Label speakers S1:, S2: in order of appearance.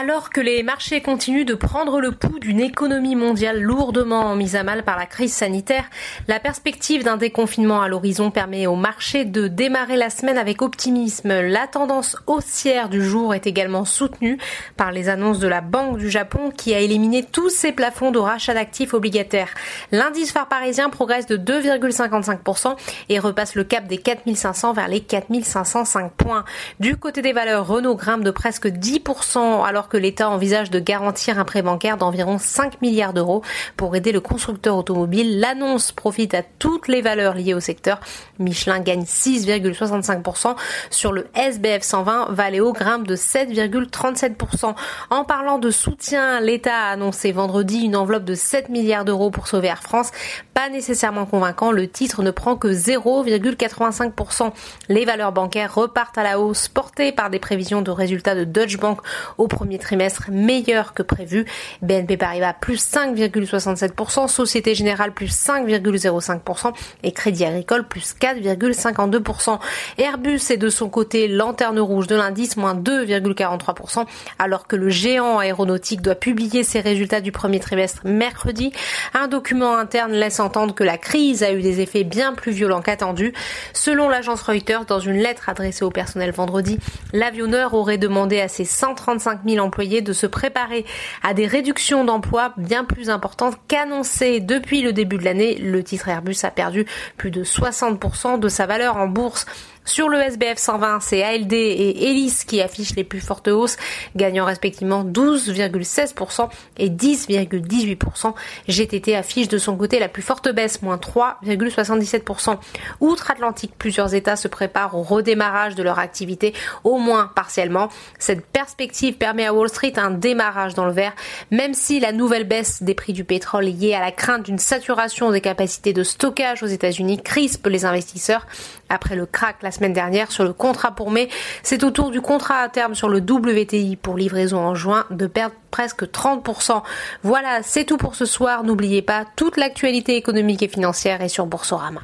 S1: Alors que les marchés continuent de prendre le pouls d'une économie mondiale lourdement mise à mal par la crise sanitaire, la perspective d'un déconfinement à l'horizon permet au marché de démarrer la semaine avec optimisme. La tendance haussière du jour est également soutenue par les annonces de la Banque du Japon qui a éliminé tous ses plafonds de rachat d'actifs obligataires. L'indice phare parisien progresse de 2,55% et repasse le cap des 4500 vers les 4505 points. Du côté des valeurs, Renault grimpe de presque 10% alors que l'État envisage de garantir un prêt bancaire d'environ 5 milliards d'euros pour aider le constructeur automobile. L'annonce profite à toutes les valeurs liées au secteur. Michelin gagne 6,65% sur le SBF 120. Valeo grimpe de 7,37%. En parlant de soutien, l'État a annoncé vendredi une enveloppe de 7 milliards d'euros pour sauver Air France. Pas nécessairement convaincant, le titre ne prend que 0,85%. Les valeurs bancaires repartent à la hausse, portées par des prévisions de résultats de Deutsche Bank au premier trimestre meilleur que prévu. BNP Paribas plus 5,67%, Société Générale plus 5,05% et Crédit Agricole plus 4,52%. Airbus est de son côté lanterne rouge de l'indice moins 2,43% alors que le géant aéronautique doit publier ses résultats du premier trimestre mercredi. Un document interne laisse entendre que la crise a eu des effets bien plus violents qu'attendus. Selon l'agence Reuters, dans une lettre adressée au personnel vendredi, l'avionneur aurait demandé à ses 135 000 de se préparer à des réductions d'emplois bien plus importantes qu'annoncées depuis le début de l'année. Le titre Airbus a perdu plus de 60% de sa valeur en bourse. Sur le SBF 120, c'est ALD et Elis qui affichent les plus fortes hausses, gagnant respectivement 12,16% et 10,18%. GTT affiche de son côté la plus forte baisse, moins 3,77%. Outre-Atlantique, plusieurs États se préparent au redémarrage de leur activité, au moins partiellement. Cette perspective permet à Wall Street un démarrage dans le vert, même si la nouvelle baisse des prix du pétrole liée à la crainte d'une saturation des capacités de stockage aux États-Unis crispe les investisseurs. Après le crack la semaine dernière sur le contrat pour mai. C'est au tour du contrat à terme sur le WTI pour livraison en juin de perdre presque 30%. Voilà, c'est tout pour ce soir. N'oubliez pas, toute l'actualité économique et financière est sur Boursorama.